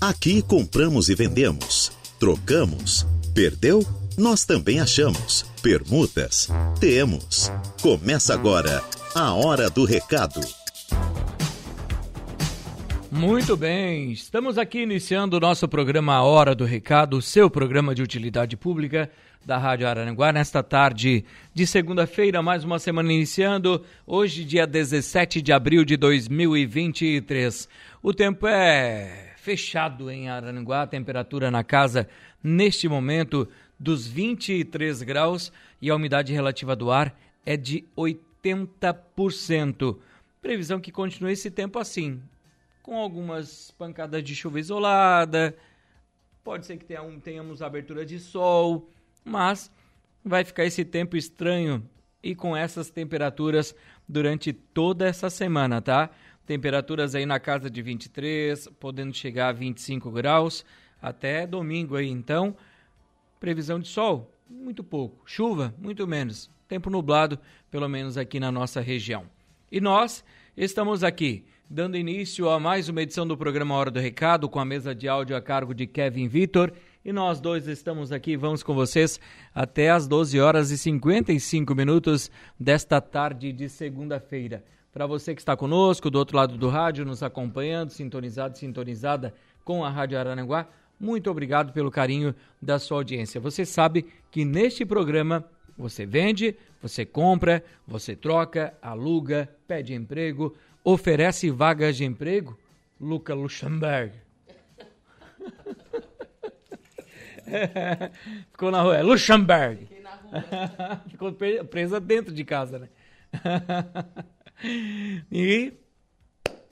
Aqui compramos e vendemos, trocamos, perdeu? Nós também achamos. Permutas? Temos. Começa agora a Hora do Recado. Muito bem, estamos aqui iniciando o nosso programa A Hora do Recado, seu programa de utilidade pública da Rádio Araranguá, nesta tarde de segunda-feira, mais uma semana iniciando, hoje, dia 17 de abril de 2023. O tempo é fechado em Araranguá, temperatura na casa neste momento dos 23 graus e a umidade relativa do ar é de 80%. Previsão que continue esse tempo assim, com algumas pancadas de chuva isolada. Pode ser que tenhamos abertura de sol, mas vai ficar esse tempo estranho e com essas temperaturas durante toda essa semana, tá? Temperaturas aí na casa de 23, podendo chegar a 25 graus até domingo aí. Então, previsão de sol, muito pouco. Chuva, muito menos. Tempo nublado, pelo menos aqui na nossa região. E nós estamos aqui dando início a mais uma edição do programa Hora do Recado, com a mesa de áudio a cargo de Kevin Vitor. E nós dois estamos aqui, vamos com vocês até às 12 horas e 55 minutos desta tarde de segunda-feira. Para você que está conosco, do outro lado do rádio, nos acompanhando, sintonizado, sintonizada com a Rádio Araranguá, muito obrigado pelo carinho da sua audiência. Você sabe que neste programa você vende, você compra, você troca, aluga, pede emprego, oferece vagas de emprego? Luca Luxemburg. Ficou na rua, é Luxemburg. Ficou presa dentro de casa, né? e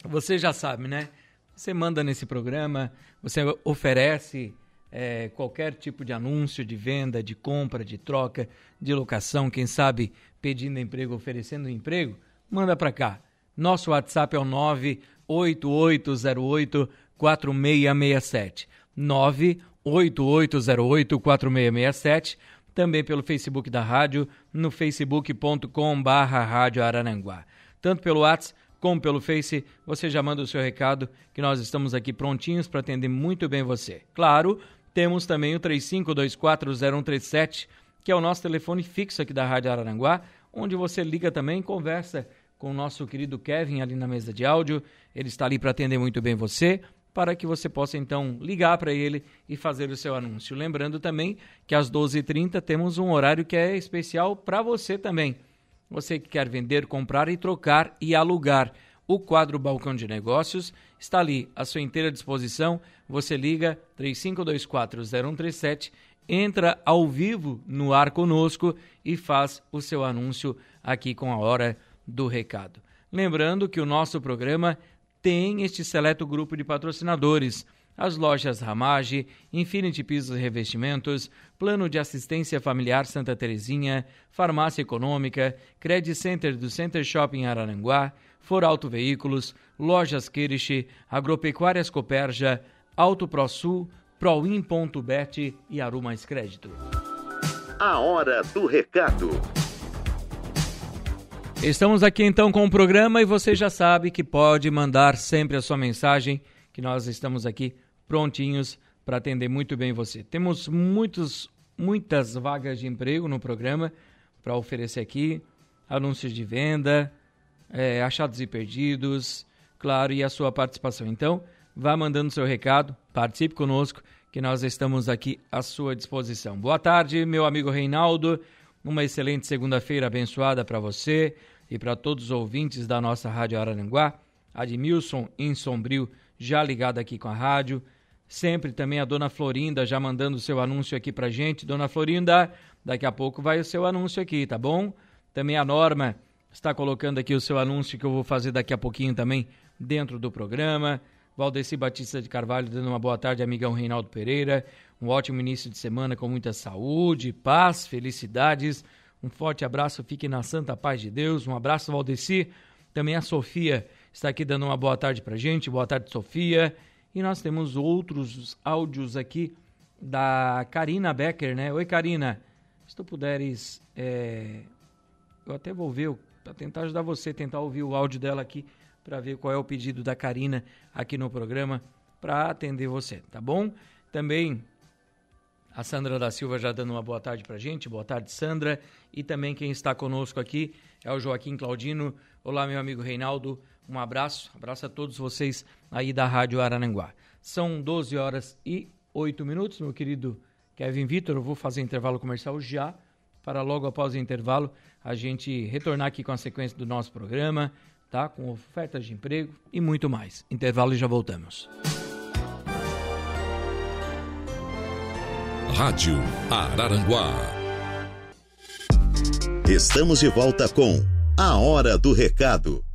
você já sabe, né? Você manda nesse programa, você oferece é, qualquer tipo de anúncio de venda, de compra, de troca, de locação, quem sabe pedindo emprego, oferecendo emprego, manda para cá. Nosso WhatsApp é o 98808 4667. 98808 4667. Também pelo Facebook da rádio, no facebook.com barra Rádio Araranguá. Tanto pelo WhatsApp como pelo Face, você já manda o seu recado que nós estamos aqui prontinhos para atender muito bem você. Claro, temos também o 35240137, que é o nosso telefone fixo aqui da Rádio Araranguá, onde você liga também conversa com o nosso querido Kevin ali na mesa de áudio. Ele está ali para atender muito bem você, para que você possa então ligar para ele e fazer o seu anúncio. Lembrando também que às 12h30 temos um horário que é especial para você também. Você que quer vender, comprar e trocar e alugar. O quadro Balcão de Negócios está ali à sua inteira disposição. Você liga 35240137, entra ao vivo no ar conosco e faz o seu anúncio aqui com a hora do recado. Lembrando que o nosso programa tem este seleto grupo de patrocinadores: as lojas Ramage, Infinity Pisos e Revestimentos, Plano de Assistência Familiar Santa Terezinha, Farmácia Econômica, Credit Center do Center Shopping Araranguá, For Auto Veículos, Lojas Kirish, Agropecuárias Coperja, Auto ProSul, Proin.bet e Aru Mais Crédito. A hora do recado. Estamos aqui então com o programa e você já sabe que pode mandar sempre a sua mensagem, que nós estamos aqui prontinhos para atender muito bem você. Temos muitos, muitas vagas de emprego no programa para oferecer aqui, anúncios de venda, é, achados e perdidos, claro, e a sua participação. Então, vá mandando seu recado, participe conosco, que nós estamos aqui à sua disposição. Boa tarde, meu amigo Reinaldo. Uma excelente segunda-feira abençoada para você e para todos os ouvintes da nossa Rádio Araranguá. Admilson em Sombrio já ligado aqui com a rádio. Sempre também a dona Florinda já mandando o seu anúncio aqui para gente. Dona Florinda, daqui a pouco vai o seu anúncio aqui, tá bom? Também a Norma está colocando aqui o seu anúncio que eu vou fazer daqui a pouquinho também dentro do programa. Valdeci Batista de Carvalho dando uma boa tarde, amigão Reinaldo Pereira. Um ótimo início de semana com muita saúde, paz, felicidades. Um forte abraço, fique na santa paz de Deus. Um abraço, Valdeci. Também a Sofia está aqui dando uma boa tarde para gente. Boa tarde, Sofia. E nós temos outros áudios aqui da Karina Becker, né? Oi, Karina. Se tu puderes, é... eu até vou ver, para tentar ajudar você, tentar ouvir o áudio dela aqui, para ver qual é o pedido da Karina aqui no programa. para atender você, tá bom? Também a Sandra da Silva já dando uma boa tarde para gente. Boa tarde, Sandra. E também quem está conosco aqui é o Joaquim Claudino. Olá, meu amigo Reinaldo. Um abraço. Abraço a todos vocês aí da Rádio Arananguá. São 12 horas e 8 minutos, meu querido Kevin Vitor. Eu vou fazer intervalo comercial já, para logo após o intervalo a gente retornar aqui com a sequência do nosso programa, tá? Com ofertas de emprego e muito mais. Intervalo e já voltamos. Rádio Araranguá. Estamos de volta com A Hora do Recado.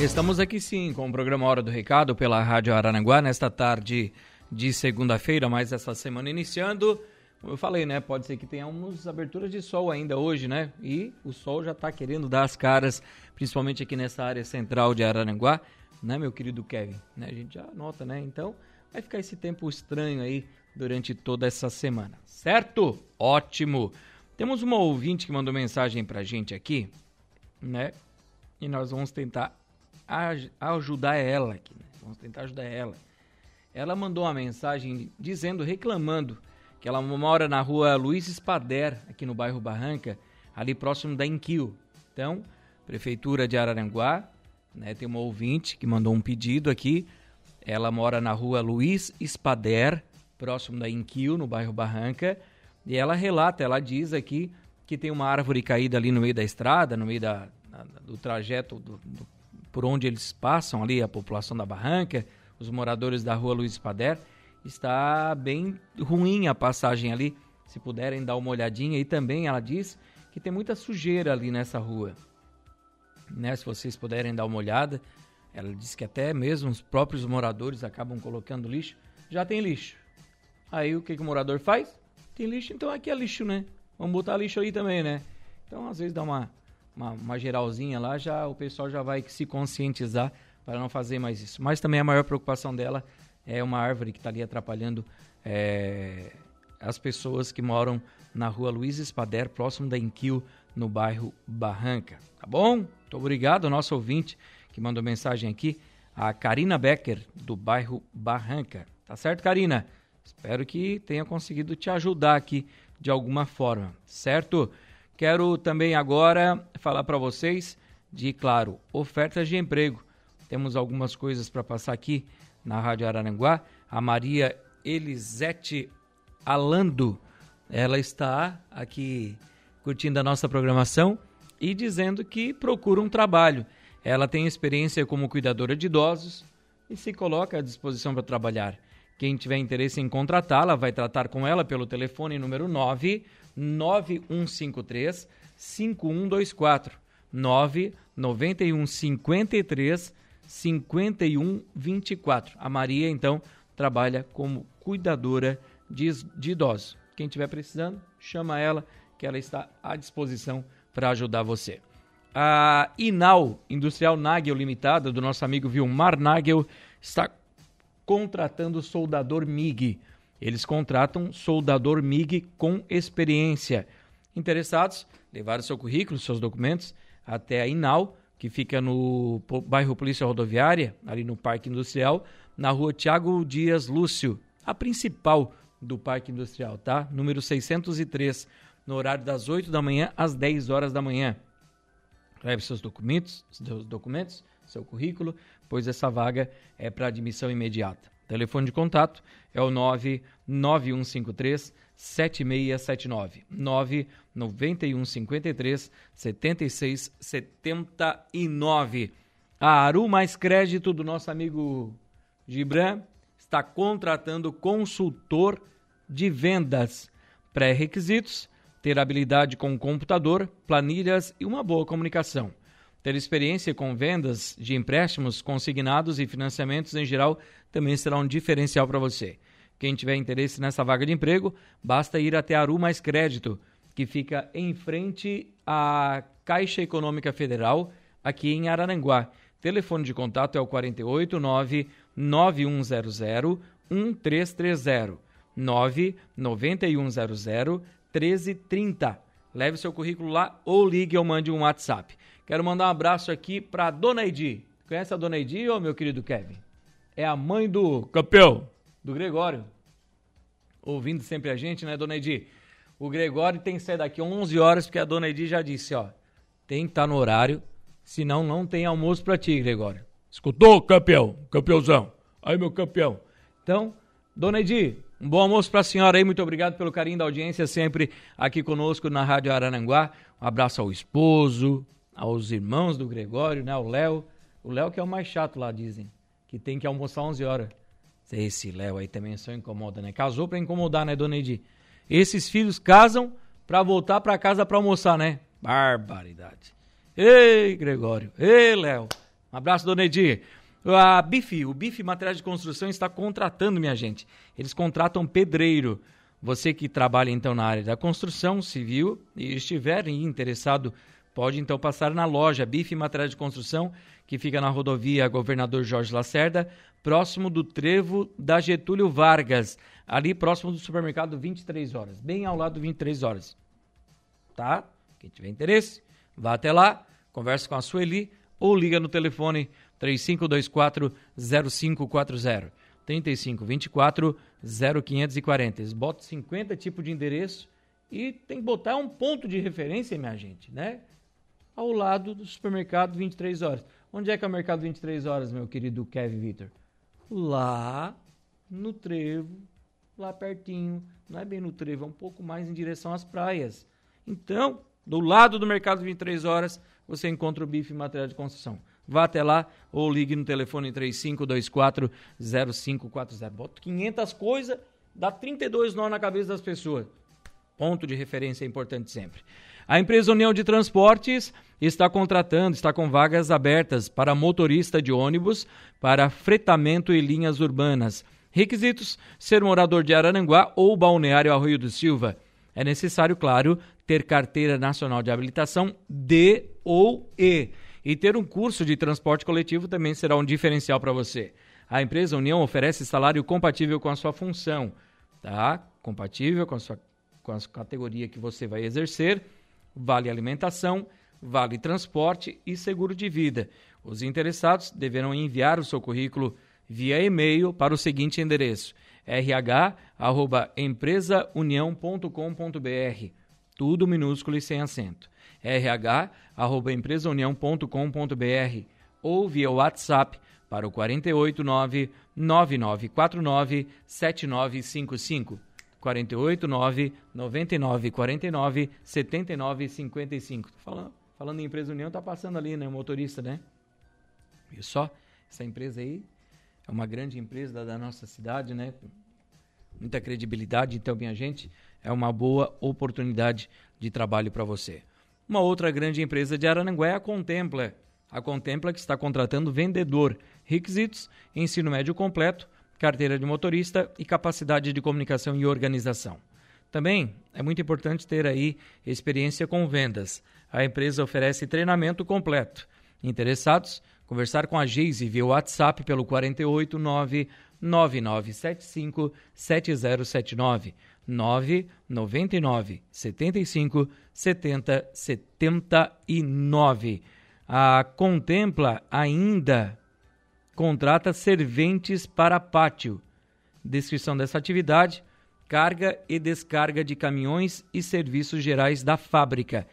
Estamos aqui sim com o programa Hora do Recado pela Rádio Araranguá nesta tarde de segunda-feira, mas essa semana iniciando. Como eu falei, né? Pode ser que tenhamos aberturas de sol ainda hoje, né? E o sol já está querendo dar as caras, principalmente aqui nessa área central de Araranguá, né, meu querido Kevin? Né? A gente já nota, né? Então, vai ficar esse tempo estranho aí durante toda essa semana, certo? Ótimo! Temos uma ouvinte que mandou mensagem pra gente aqui, né? E nós vamos tentar ajudar ela aqui, né? Vamos tentar ajudar ela. Ela mandou uma mensagem dizendo, reclamando, que ela mora na rua Luiz Espader, aqui no bairro Barranca, ali próximo da Inquil. Então, Prefeitura de Araranguá, né, tem uma ouvinte que mandou um pedido aqui. Ela mora na rua Luiz Espader, próximo da Inquil, no bairro Barranca. E ela relata, ela diz aqui que tem uma árvore caída ali no meio da estrada, no meio da, do trajeto do, do, por onde eles passam ali, a população da Barranca, os moradores da rua Luiz Espader está bem ruim a passagem ali. Se puderem dar uma olhadinha. E também ela diz que tem muita sujeira ali nessa rua. Né? Se vocês puderem dar uma olhada. Ela diz que até mesmo os próprios moradores acabam colocando lixo. Já tem lixo. Aí o que, que o morador faz? Tem lixo, então aqui é lixo, né? Vamos botar lixo aí também, né? Então às vezes dá uma, uma, uma geralzinha lá, já o pessoal já vai se conscientizar para não fazer mais isso. Mas também a maior preocupação dela é uma árvore que está ali atrapalhando é, as pessoas que moram na rua Luiz Espader, próximo da Inquil, no bairro Barranca. Tá bom? Muito obrigado ao nosso ouvinte que mandou mensagem aqui, a Karina Becker, do bairro Barranca. Tá certo, Karina? Espero que tenha conseguido te ajudar aqui de alguma forma, certo? Quero também agora falar para vocês de, claro, ofertas de emprego. Temos algumas coisas para passar aqui na Rádio Araranguá, a Maria Elisete Alando. Ela está aqui curtindo a nossa programação e dizendo que procura um trabalho. Ela tem experiência como cuidadora de idosos e se coloca à disposição para trabalhar. Quem tiver interesse em contratá-la vai tratar com ela pelo telefone número 9 9153 5124 9 9153 5124. A Maria, então, trabalha como cuidadora de, de idosos. Quem estiver precisando, chama ela, que ela está à disposição para ajudar você. A Inal Industrial Nagel Limitada, do nosso amigo Vilmar Nagel, está contratando soldador MIG. Eles contratam soldador MIG com experiência. Interessados? Levar o seu currículo, seus documentos até a Inal que fica no bairro Polícia Rodoviária, ali no Parque Industrial, na rua Tiago Dias Lúcio, a principal do Parque Industrial, tá? Número 603, no horário das 8 da manhã às 10 horas da manhã. Leve seus documentos, seus documentos, seu currículo, pois essa vaga é para admissão imediata. Telefone de contato é o 99153 7679 99153 7679. A Aru Mais Crédito do nosso amigo Gibran está contratando consultor de vendas. Pré-requisitos: ter habilidade com computador, planilhas e uma boa comunicação. Ter experiência com vendas de empréstimos consignados e financiamentos em geral também será um diferencial para você. Quem tiver interesse nessa vaga de emprego, basta ir até Aru Mais Crédito, que fica em frente à Caixa Econômica Federal, aqui em Araranguá. Telefone de contato é o 489 9100 1330 99100 1330. Leve seu currículo lá ou ligue ou mande um WhatsApp. Quero mandar um abraço aqui para Dona Edi. Conhece a dona Edi, ô meu querido Kevin? É a mãe do campeão, do Gregório. Ouvindo sempre a gente, né, dona Edi? O Gregório tem que sair daqui 11 horas, porque a dona Edi já disse, ó, tem que estar tá no horário, senão não tem almoço para ti, Gregório. Escutou, campeão? Campeãozão. Aí, meu campeão. Então, dona Edi, um bom almoço para a senhora aí, muito obrigado pelo carinho da audiência sempre aqui conosco na Rádio Arananguá. Um abraço ao esposo, aos irmãos do Gregório, né, o Léo. O Léo que é o mais chato lá, dizem, que tem que almoçar 11 horas. Esse Léo aí também só incomoda, né? Casou para incomodar, né, dona Edi? Esses filhos casam para voltar para casa para almoçar, né? Barbaridade. Ei, Gregório. Ei, Léo. Um abraço, dona Edi. A Bife, o Bife Materiais de Construção está contratando, minha gente. Eles contratam pedreiro. Você que trabalha então na área da construção civil e estiver interessado, pode então passar na loja Bife Materiais de Construção, que fica na rodovia Governador Jorge Lacerda, próximo do trevo da Getúlio Vargas, ali próximo do supermercado 23 horas, bem ao lado do 23 horas. Tá? Quem tiver interesse, vá até lá, converse com a Sueli ou liga no telefone 3524 0540. 3524 0540. Eles botam 50 tipos de endereço e tem que botar um ponto de referência, minha gente, né? Ao lado do supermercado 23 horas. Onde é que é o mercado 23 horas, meu querido Kevin Vitor? Lá no trevo, lá pertinho. Não é bem no trevo, é um pouco mais em direção às praias. Então, do lado do mercado 23 horas, você encontra o bife material de construção. Vá até lá ou ligue no telefone 3524 0540. Bota 500 coisas, dá 32 nó na cabeça das pessoas. Ponto de referência é importante sempre. A empresa União de Transportes está contratando, está com vagas abertas para motorista de ônibus, para fretamento e linhas urbanas. Requisitos: ser morador de Arananguá ou Balneário Arroio do Silva. É necessário, claro, ter carteira nacional de habilitação D ou E e ter um curso de transporte coletivo também será um diferencial para você. A empresa União oferece salário compatível com a sua função, tá? Compatível com a sua com a categoria que você vai exercer, vale alimentação, vale transporte e seguro de vida. Os interessados deverão enviar o seu currículo via e-mail para o seguinte endereço: rh@empresaunião.com.br, tudo minúsculo e sem acento rh@empresaunião.com.br ou via WhatsApp para o 489 9949 7955. 489 9949 7955. Falando, falando em empresa União, tá passando ali, né, o motorista, né? Viu só? Essa empresa aí é uma grande empresa da, da nossa cidade, né? Muita credibilidade, então, minha gente, é uma boa oportunidade de trabalho para você. Uma outra grande empresa de Arananguá é a Contempla. A Contempla que está contratando vendedor. Requisitos: ensino médio completo, carteira de motorista e capacidade de comunicação e organização. Também é muito importante ter aí experiência com vendas. A empresa oferece treinamento completo. Interessados? Conversar com a Geise via WhatsApp pelo 489 9975 7079 999 75 70 79. A Contempla ainda contrata serventes para pátio. Descrição dessa atividade: carga e descarga de caminhões e serviços gerais da fábrica.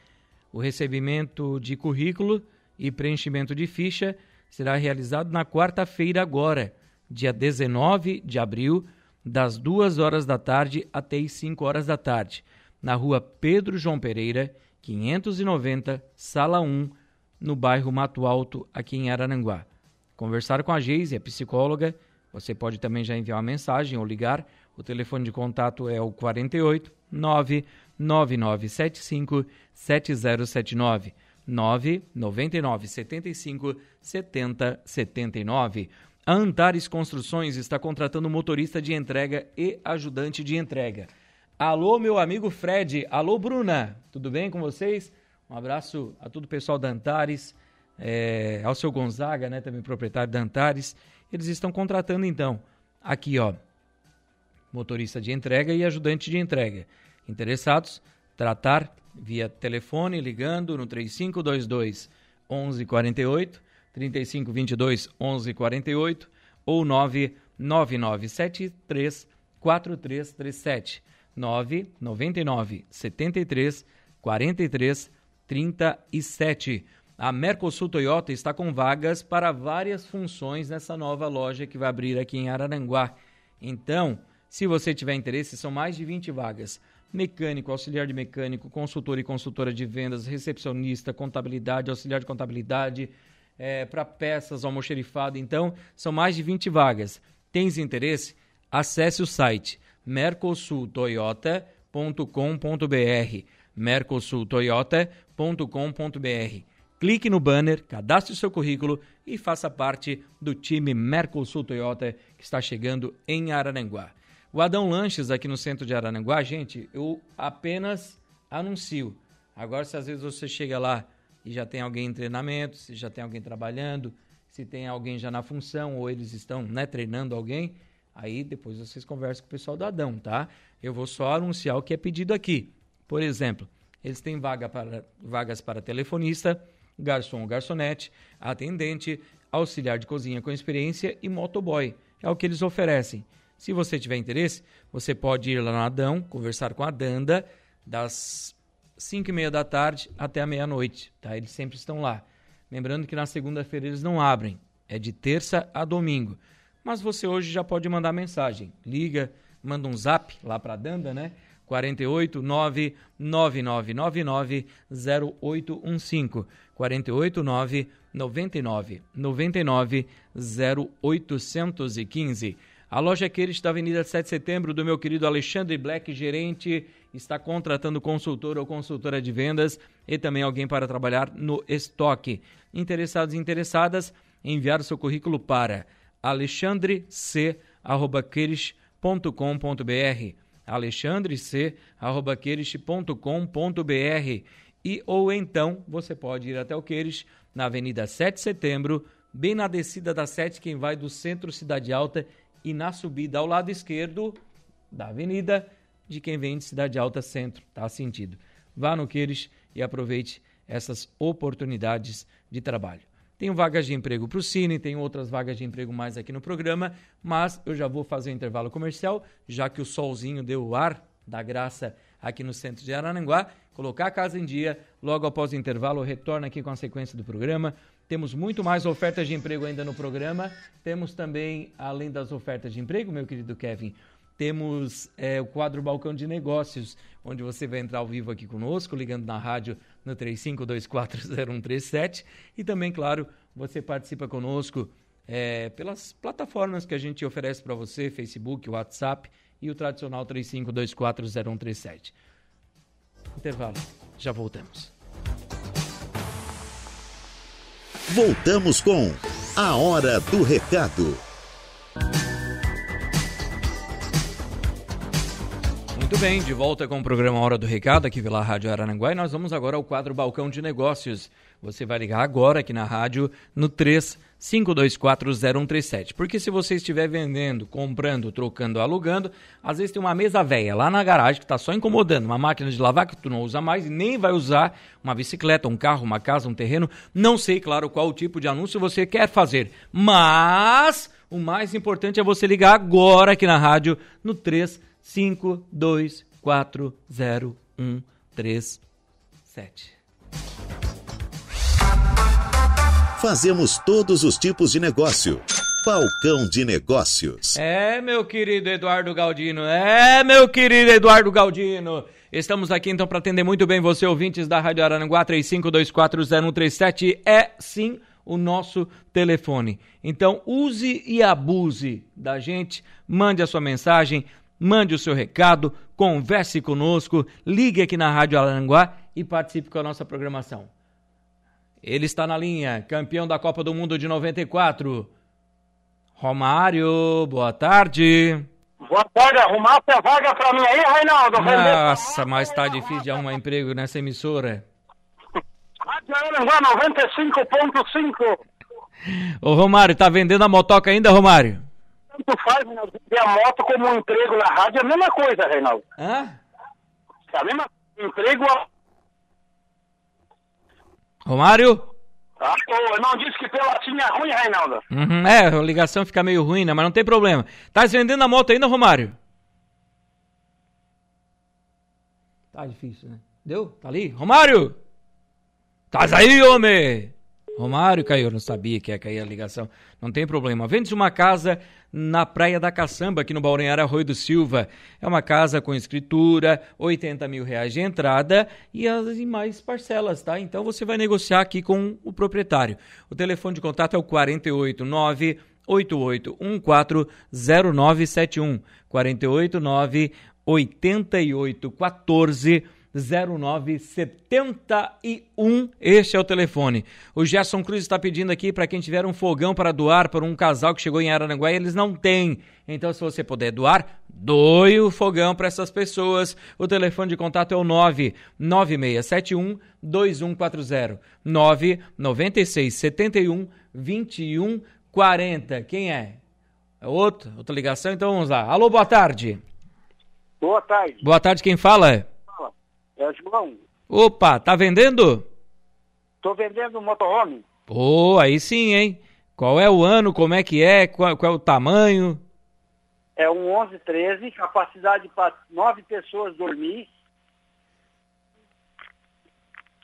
O recebimento de currículo e preenchimento de ficha será realizado na quarta-feira agora, dia 19 de abril, das 2 horas da tarde até as 5 horas da tarde, na rua Pedro João Pereira, 590, sala 1, no bairro Mato Alto, aqui em Arananguá. Conversar com a Geise, a psicóloga, você pode também já enviar uma mensagem ou ligar. O telefone de contato é o 48 99975 7079 999 75 70 79. A Antares Construções está contratando motorista de entrega e ajudante de entrega. Alô, meu amigo Fred. Alô, Bruna. Tudo bem com vocês? Um abraço a todo o pessoal da Antares, é, ao seu Gonzaga, né, também proprietário da Antares. Eles estão contratando, então, aqui, ó, motorista de entrega e ajudante de entrega. Interessados? Tratar via telefone, ligando no 3522 1148 3522 1148 ou 99973 4337 999 73 43 37. A Mercosul Toyota está com vagas para várias funções nessa nova loja que vai abrir aqui em Araranguá. Então, se você tiver interesse, são mais de 20 vagas. Mecânico, auxiliar de mecânico, consultor e consultora de vendas, recepcionista, contabilidade, auxiliar de contabilidade, é, para peças, almoxerifado. Então, são mais de 20 vagas. Tens interesse? Acesse o site mercosultoyota.com.br mercosultoyota.com.br Clique no banner, cadastre seu currículo e faça parte do time Mercosul Toyota que está chegando em Araranguá. O Adão Lanches aqui no centro de Araranguá, gente, eu apenas anuncio. Agora, se às vezes você chega lá e já tem alguém em treinamento, se já tem alguém trabalhando, se tem alguém já na função ou eles estão né, treinando alguém, aí depois vocês conversam com o pessoal do Adão, tá? Eu vou só anunciar o que é pedido aqui. Por exemplo, eles têm vaga para, vagas para telefonista, garçom garçonete, atendente, auxiliar de cozinha com experiência e motoboy. É o que eles oferecem. Se você tiver interesse, você pode ir lá no Adão, conversar com a Danda, das 5 e meia da tarde até a meia-noite. Tá? Eles sempre estão lá. Lembrando que na segunda-feira eles não abrem, é de terça a domingo. Mas você hoje já pode mandar mensagem. Liga, manda um zap lá para a Danda, né? 48 99999 0815. 48 999 99 0815. A loja Queires da Avenida 7 de Setembro, do meu querido Alexandre Black, gerente, está contratando consultor ou consultora de vendas e também alguém para trabalhar no estoque. Interessados e interessadas, enviar o seu currículo para alexandrec.com.br alexandrec.com.br e ou então você pode ir até o Queires na Avenida 7 de Setembro, bem na descida da 7, quem vai do centro Cidade Alta e na subida ao lado esquerdo da avenida de quem vem de Cidade Alta Centro, tá sentido. Vá no Queires e aproveite essas oportunidades de trabalho. Tenho vagas de emprego para o Cine, tenho outras vagas de emprego mais aqui no programa, mas eu já vou fazer um intervalo comercial, já que o solzinho deu o ar da graça aqui no centro de Arananguá, colocar a casa em dia, logo após o intervalo eu retorno aqui com a sequência do programa. Temos muito mais ofertas de emprego ainda no programa, temos também, além das ofertas de emprego, meu querido Kevin, temos é, o quadro Balcão de Negócios, onde você vai entrar ao vivo aqui conosco, ligando na rádio no 35240137 e também, claro, você participa conosco é, pelas plataformas que a gente oferece para você, Facebook, WhatsApp e o tradicional 35240137. Intervalo, já voltamos. Voltamos com A Hora do Recado. Muito bem, de volta com o programa Hora do Recado aqui pela Rádio Arananguá e nós vamos agora ao quadro Balcão de Negócios. Você vai ligar agora aqui na rádio no 35240137. Porque se você estiver vendendo, comprando, trocando, alugando, às vezes tem uma mesa velha lá na garagem que está só incomodando, uma máquina de lavar que tu não usa mais e nem vai usar, uma bicicleta, um carro, uma casa, um terreno. Não sei, claro, qual tipo de anúncio você quer fazer, mas o mais importante é você ligar agora aqui na rádio no 35240137. 5, 2, 4, 0, 1, 3, 7. Fazemos todos os tipos de negócio. Balcão de Negócios. É, meu querido Eduardo Galdino. É, meu querido Eduardo Galdino. Estamos aqui então para atender muito bem você, ouvintes da Rádio Aranguá 35240137. É sim o nosso telefone. Então, use e abuse da gente. Mande a sua mensagem, mande o seu recado, converse conosco, ligue aqui na Rádio Aranguá e participe com a nossa programação. Ele está na linha, campeão da Copa do Mundo de 94. Romário, boa tarde. Boa tarde, arrumasse a vaga para mim aí, Reinaldo? Nossa, mas tá difícil de arrumar emprego nessa emissora. Rádio Aranguá 95.5. Ô Romário, tá vendendo a motoca ainda, Romário? Tanto faz, Reinaldo, ter a moto como um emprego na rádio, é a mesma coisa, Reinaldo. Hã? É a mesma emprego. Romário? Ah, eu não disse que pela tinha ruim, Reinaldo. Uhum, é, a ligação fica meio ruim, né? Mas não tem problema. Tá vendendo a moto ainda, Romário? Tá difícil, né? Deu? Tá ali? Romário! Tás aí, homem! Romário caiu, não sabia que ia cair a ligação. Não tem problema. Vende-se uma casa na Praia da Caçamba, aqui no Balneário Arroio do Silva. É uma casa com escritura, 80 mil reais de entrada e as mais parcelas, tá? Então você vai negociar aqui com o proprietário. O telefone de contato é o 489 88140971 489 8814 0971. Este é o telefone. O Gerson Cruz está pedindo aqui para quem tiver um fogão para doar para um casal que chegou em Araranguá e eles não têm. Então, se você puder doar, doe o fogão para essas pessoas. O telefone de contato é o 99671 2140 99671 2140. Quem é? É outro? Outra ligação? Então vamos lá. Alô, boa tarde. Boa tarde. Boa tarde, quem fala? É João. Opa, tá vendendo? Tô vendendo motorhome. Pô, aí sim, hein? Qual é o ano, como é que é, qual, qual é o tamanho? É um 1113, capacidade para nove pessoas dormir.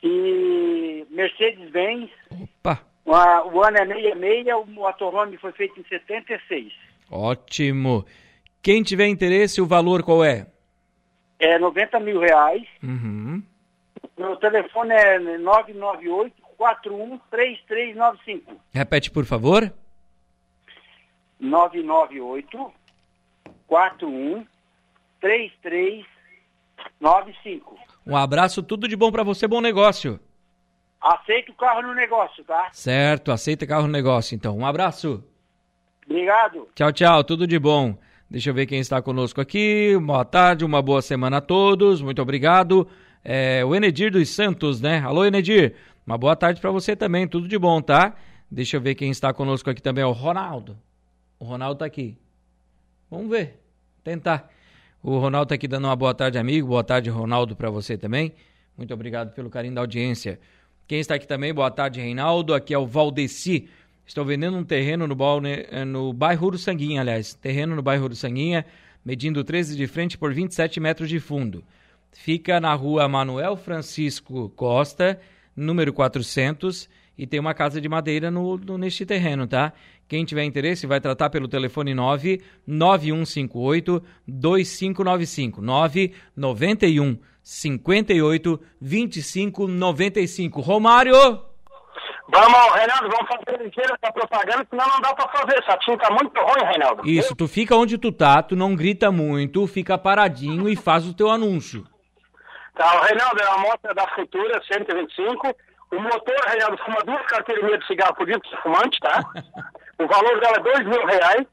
E Mercedes-Benz. Opa! Uma- O ano é 66, o motorhome foi feito em 76. Ótimo. Quem tiver interesse, o valor qual é? É 90 mil reais. Uhum. Meu telefone é 998 413395. Repete, por favor. 998 41 3395. Um abraço, tudo de bom para você, bom negócio. Aceito o carro no negócio, tá? Certo, aceita carro no negócio, então. Um abraço. Obrigado. Tchau, tchau, tudo de bom. Deixa eu ver quem está conosco aqui. Boa tarde, uma boa semana a todos. Muito obrigado. É, o Enedir dos Santos, né? Alô, Enedir. Uma boa tarde para você também. Tudo de bom, tá? Deixa eu ver quem está conosco aqui também. É o Ronaldo. O Ronaldo tá aqui. Vamos ver. Tentar. O Ronaldo tá aqui dando uma boa tarde, amigo. Boa tarde, Ronaldo, para você também. Muito obrigado pelo carinho da audiência. Quem está aqui também, boa tarde, Reinaldo. Aqui é o Valdeci. Estou vendendo um terreno no, balne, eh, no bairro Uruçanguinha, aliás. Terreno no bairro Uruçanguinha, medindo 13 de frente por 27 metros de fundo. Fica na rua Manuel Francisco Costa, número 400, e tem uma casa de madeira no, no- neste terreno, tá? Quem tiver interesse vai tratar pelo telefone 9 9158 2595 991 58 25 95. Romário! Vamos, Reinaldo, vamos fazer ligeira essa propaganda, senão não dá pra fazer. Essa tinta tá muito ruim, Reinaldo. Isso, tu fica onde tu tá, tu não grita muito, fica paradinho e faz o teu anúncio. Tá, o Reinaldo é uma moto da Futura 125. O motor, Reinaldo, fuma duas carteiras meia de cigarro por dia para fumante, tá? o valor dela é dois mil reais.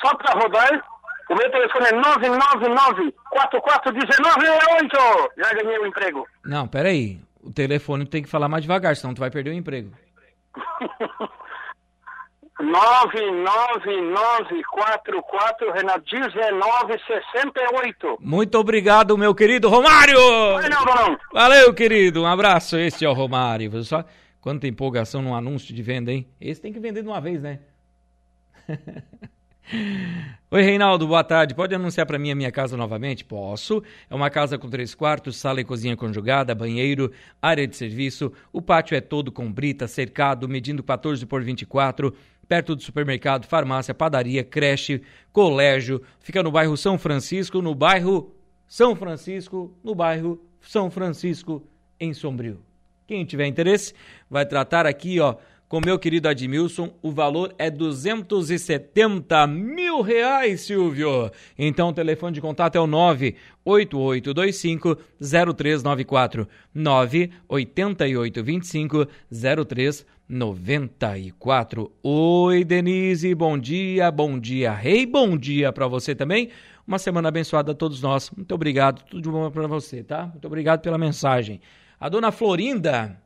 Só para rodar. O meu telefone é 999 441968. Já ganhei o emprego. Não, peraí. O telefone tem que falar mais devagar, senão tu vai perder o emprego. 99944 Renato 1968. Muito obrigado, meu querido Romário! Não. Valeu, querido. Um abraço. Este é o Romário. Viu só quanta empolgação num anúncio de venda, hein? Esse tem que vender de uma vez, né? Oi, Reinaldo, boa tarde. Pode anunciar para mim a minha casa novamente? Posso. É uma casa com três quartos, sala e cozinha conjugada, banheiro, área de serviço. O pátio é todo com brita, cercado, medindo 14 por 24, perto do supermercado, farmácia, padaria, creche, colégio. Fica no bairro São Francisco, no bairro São Francisco, no bairro São Francisco, em Sombrio. Quem tiver interesse, vai tratar aqui, ó, com meu querido Admilson. O valor é 270 mil reais, Silvio. Então, o telefone de contato é o 98825 0394 98825 0394. Oi, Denise, bom dia, bom dia, rei, bom dia para você também. Uma semana abençoada a todos nós. Muito obrigado, tudo de bom para você, tá? Muito obrigado pela mensagem. A dona Florinda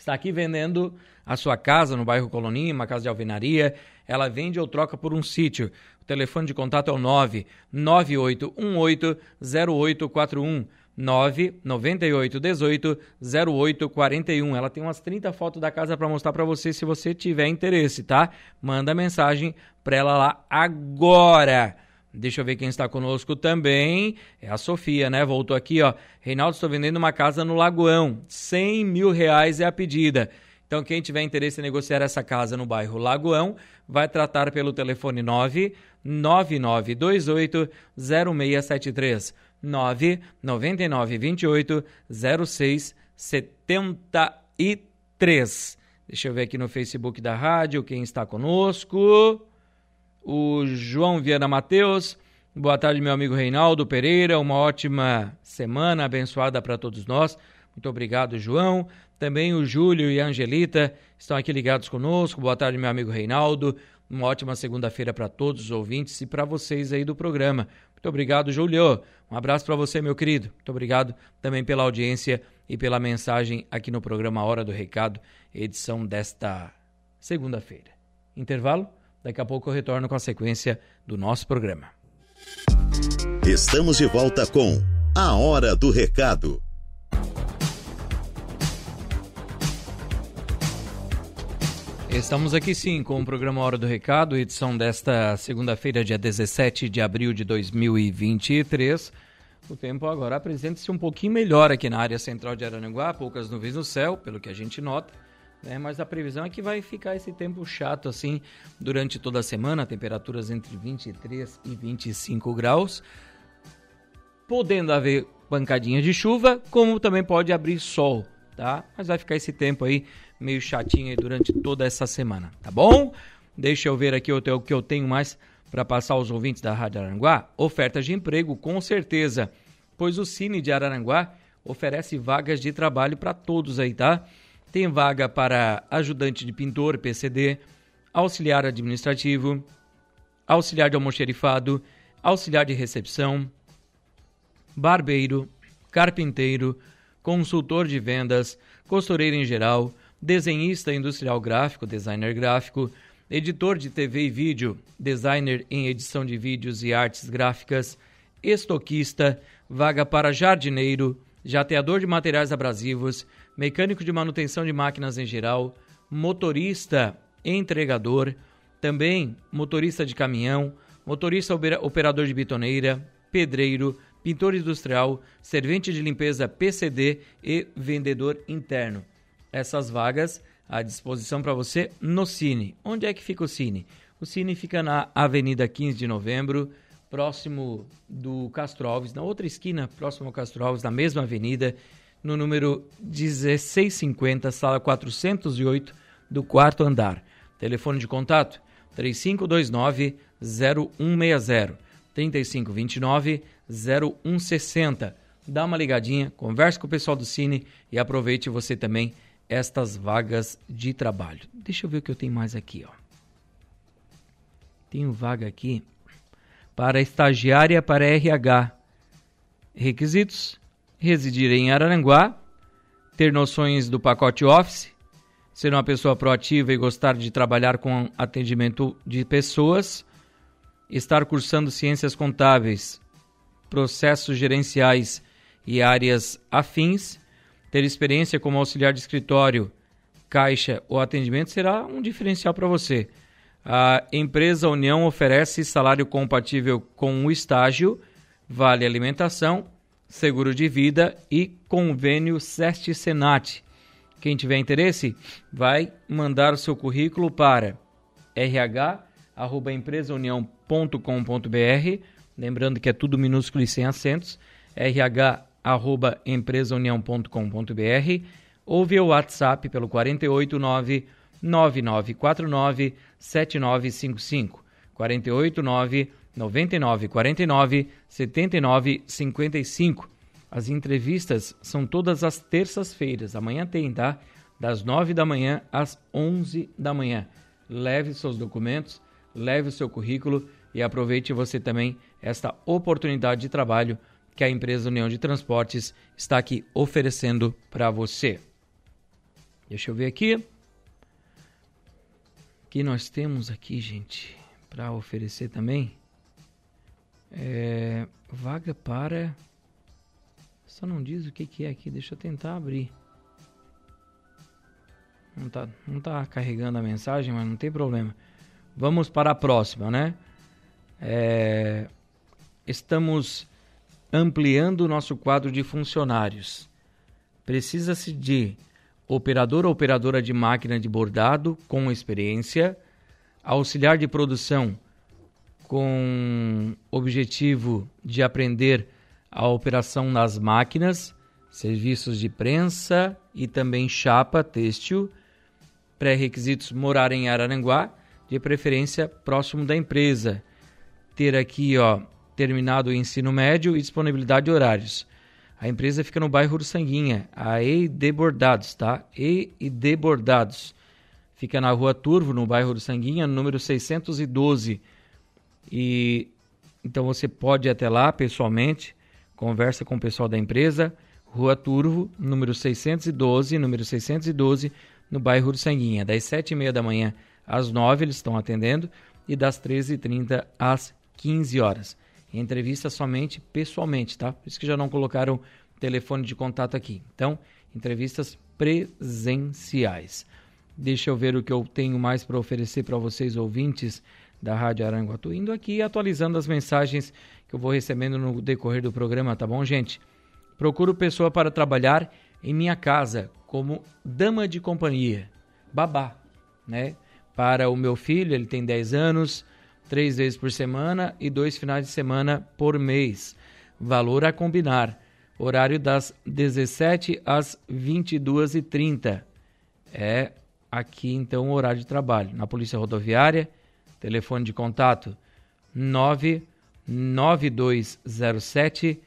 está aqui vendendo a sua casa no bairro Coloninha, uma casa de alvenaria. Ela vende ou troca por um sítio. O telefone de contato é o 998180841. 998 18 0841. Ela tem umas 30 fotos da casa para mostrar para você se você tiver interesse, tá? Manda mensagem para ela lá agora. Deixa eu ver quem está conosco também. É a Sofia, né? Voltou aqui, ó. Reinaldo, estou vendendo uma casa no Lagoão. 100 mil reais é a pedida. Então, quem tiver interesse em negociar essa casa no bairro Lagoão, vai tratar pelo telefone 9 9928 0673. 99928 0673. Deixa eu ver aqui no Facebook da rádio quem está conosco o João Viana Mateus. Boa tarde, meu amigo Reinaldo Pereira. Uma ótima semana abençoada para todos nós. Muito obrigado, João. Também o Júlio e a Angelita estão aqui ligados conosco. Boa tarde, meu amigo Reinaldo. Uma ótima segunda-feira para todos os ouvintes e para vocês aí do programa. Muito obrigado, Júlio. Um abraço para você, meu querido. Muito obrigado também pela audiência e pela mensagem aqui no programa Hora do Recado, edição desta segunda-feira. Intervalo? Daqui a pouco eu retorno com a sequência do nosso programa. Estamos de volta com A Hora do Recado. Estamos aqui sim com o programa Hora do Recado, edição desta segunda-feira, dia 17 de abril de 2023. O tempo agora apresenta-se um pouquinho melhor aqui na área central de Arananguá, poucas nuvens no céu, pelo que a gente nota né? Mas a previsão é que vai ficar esse tempo chato assim durante toda a semana, temperaturas entre 23 e 25 graus, podendo haver pancadinhas de chuva, como também pode abrir sol, tá? Mas vai ficar esse tempo aí meio chatinho aí durante toda essa semana, tá bom? Deixa eu ver aqui o que eu tenho mais para passar aos ouvintes da Rádio Aranguá. Ofertas de emprego, com certeza, pois o Cine de Araranguá oferece vagas de trabalho para todos aí, tá? Tem vaga para ajudante de pintor, PCD, auxiliar administrativo, auxiliar de almoxerifado, auxiliar de recepção, barbeiro, carpinteiro, consultor de vendas, costureiro em geral, desenhista industrial gráfico, designer gráfico, editor de TV e vídeo, designer em edição de vídeos e artes gráficas, estoquista, vaga para jardineiro, jateador de materiais abrasivos, mecânico de manutenção de máquinas em geral, motorista entregador, também motorista de caminhão, motorista operador de bitoneira, pedreiro, pintor industrial, servente de limpeza PCD e vendedor interno. Essas vagas à disposição para você no Cine. Onde é que fica o Cine? O Cine fica na Avenida 15 de Novembro, próximo do Castro Alves, na outra esquina, próximo ao Castro Alves, na mesma avenida no número 1650, sala 408, do quarto andar. Telefone de contato 3529 0160 3529 0160. Dá uma ligadinha, converse com o pessoal do Cine e aproveite você também estas vagas de trabalho. Deixa eu ver o que eu tenho mais aqui, ó. Tenho vaga aqui para estagiária para RH. Requisitos: residir em Araranguá, ter noções do pacote Office, ser uma pessoa proativa e gostar de trabalhar com atendimento de pessoas, estar cursando ciências contábeis, processos gerenciais e áreas afins, ter experiência como auxiliar de escritório, caixa ou atendimento será um diferencial para você. A empresa União oferece salário compatível com o estágio, vale alimentação seguro de vida e convênio SEST Senat. Quem tiver interesse, vai mandar o seu currículo para rh@empresaunião.com.br, lembrando que é tudo minúsculo e sem acentos, rh@empresaunião.com.br ou via WhatsApp pelo 489 9949 7955 489 99 49 79 55. As entrevistas são todas as terças-feiras. Amanhã tem, tá? Das 9 da manhã às 11 da manhã. Leve seus documentos, leve o seu currículo e aproveite você também esta oportunidade de trabalho que a empresa União de Transportes está aqui oferecendo para você. Deixa eu ver aqui. Que nós temos aqui, gente, para oferecer também? É, vaga para Só não diz o que, que é aqui, deixa eu tentar abrir. Não tá, não tá carregando a mensagem, mas não tem problema. Vamos para a próxima, né? É, estamos ampliando o nosso quadro de funcionários. Precisa-se de operador ou operadora de máquina de bordado com experiência, auxiliar de produção com objetivo de aprender a operação nas máquinas, serviços de prensa e também chapa têxtil, pré-requisitos morar em Araranguá, de preferência próximo da empresa. Ter aqui, ó, terminado o ensino médio e disponibilidade de horários. A empresa fica no bairro do Sanguinha, a E&D Bordados, tá? E&D Bordados. Fica na rua Turvo, no bairro do Sanguinha, número 612. E então você pode ir até lá pessoalmente, conversa com o pessoal da empresa, Rua Turvo, número 612, número 612, no bairro do Sanguinha. Das 7h30 da manhã às 9 eles estão atendendo e das 13h30 às 15 horas. Entrevista somente pessoalmente, tá? Por isso que já não colocaram telefone de contato aqui. Então, entrevistas presenciais. Deixa eu ver o que eu tenho mais para oferecer para vocês, ouvintes da Rádio Aranguatu. Indo aqui atualizando as mensagens que eu vou recebendo no decorrer do programa, tá bom, gente? Procuro pessoa para trabalhar em minha casa como dama de companhia, babá, né? Para o meu filho, ele tem 10 anos, três vezes por semana e dois finais de semana por mês. Valor a combinar. Horário das 17 às 22h30. É aqui então o horário de trabalho. Na Polícia Rodoviária, telefone de contato 99207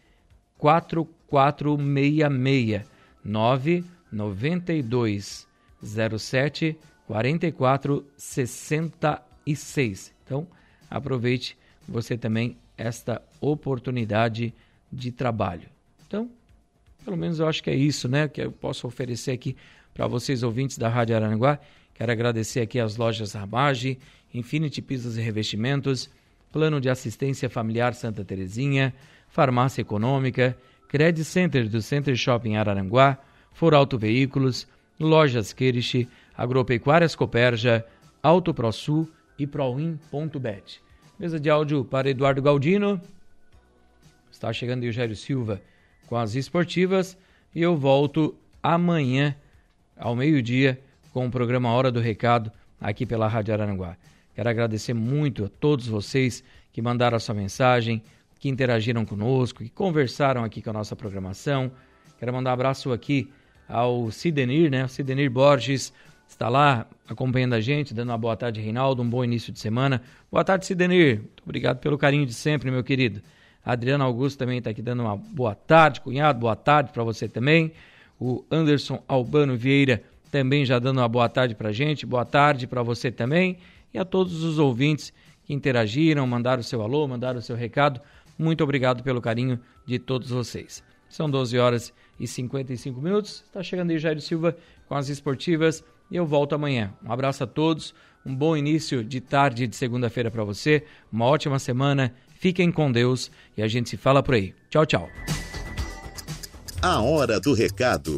4466 99207 4466. Então, aproveite você também esta oportunidade de trabalho. Então, pelo menos eu acho que é isso, né, que eu posso oferecer aqui para vocês ouvintes da Rádio Araranguá. Quero agradecer aqui às lojas Ramage, Infinity Pisos e Revestimentos, Plano de Assistência Familiar Santa Terezinha, Farmácia Econômica, Credit Center do Center Shopping Araranguá, For Auto Veículos, Lojas Queriche, Agropecuárias Coperja, Auto ProSul e Proin.bet. Mesa de áudio para Eduardo Galdino. Está chegando Eugério Silva com as esportivas e eu volto amanhã ao meio-dia com o programa Hora do Recado aqui pela Rádio Araranguá. Quero agradecer muito a todos vocês que mandaram a sua mensagem, que interagiram conosco, que conversaram aqui com a nossa programação. Quero mandar um abraço aqui ao Sidenir, né? O Sidenir Borges, está lá acompanhando a gente, dando uma boa tarde, Reinaldo, um bom início de semana. Boa tarde, Sidenir. Muito obrigado pelo carinho de sempre, meu querido. Adriano Augusto também está aqui dando uma boa tarde, cunhado, boa tarde para você também. O Anderson Albano Vieira também já dando uma boa tarde para a gente, boa tarde para você também. E a todos os ouvintes que interagiram, mandaram o seu alô, mandaram o seu recado. Muito obrigado pelo carinho de todos vocês. São 12 horas e 55 minutos. Está chegando aí Jair Silva com as esportivas e eu volto amanhã. Um abraço a todos, um bom início de tarde de segunda-feira para você, uma ótima semana, fiquem com Deus e a gente se fala por aí. Tchau, tchau. A hora do recado,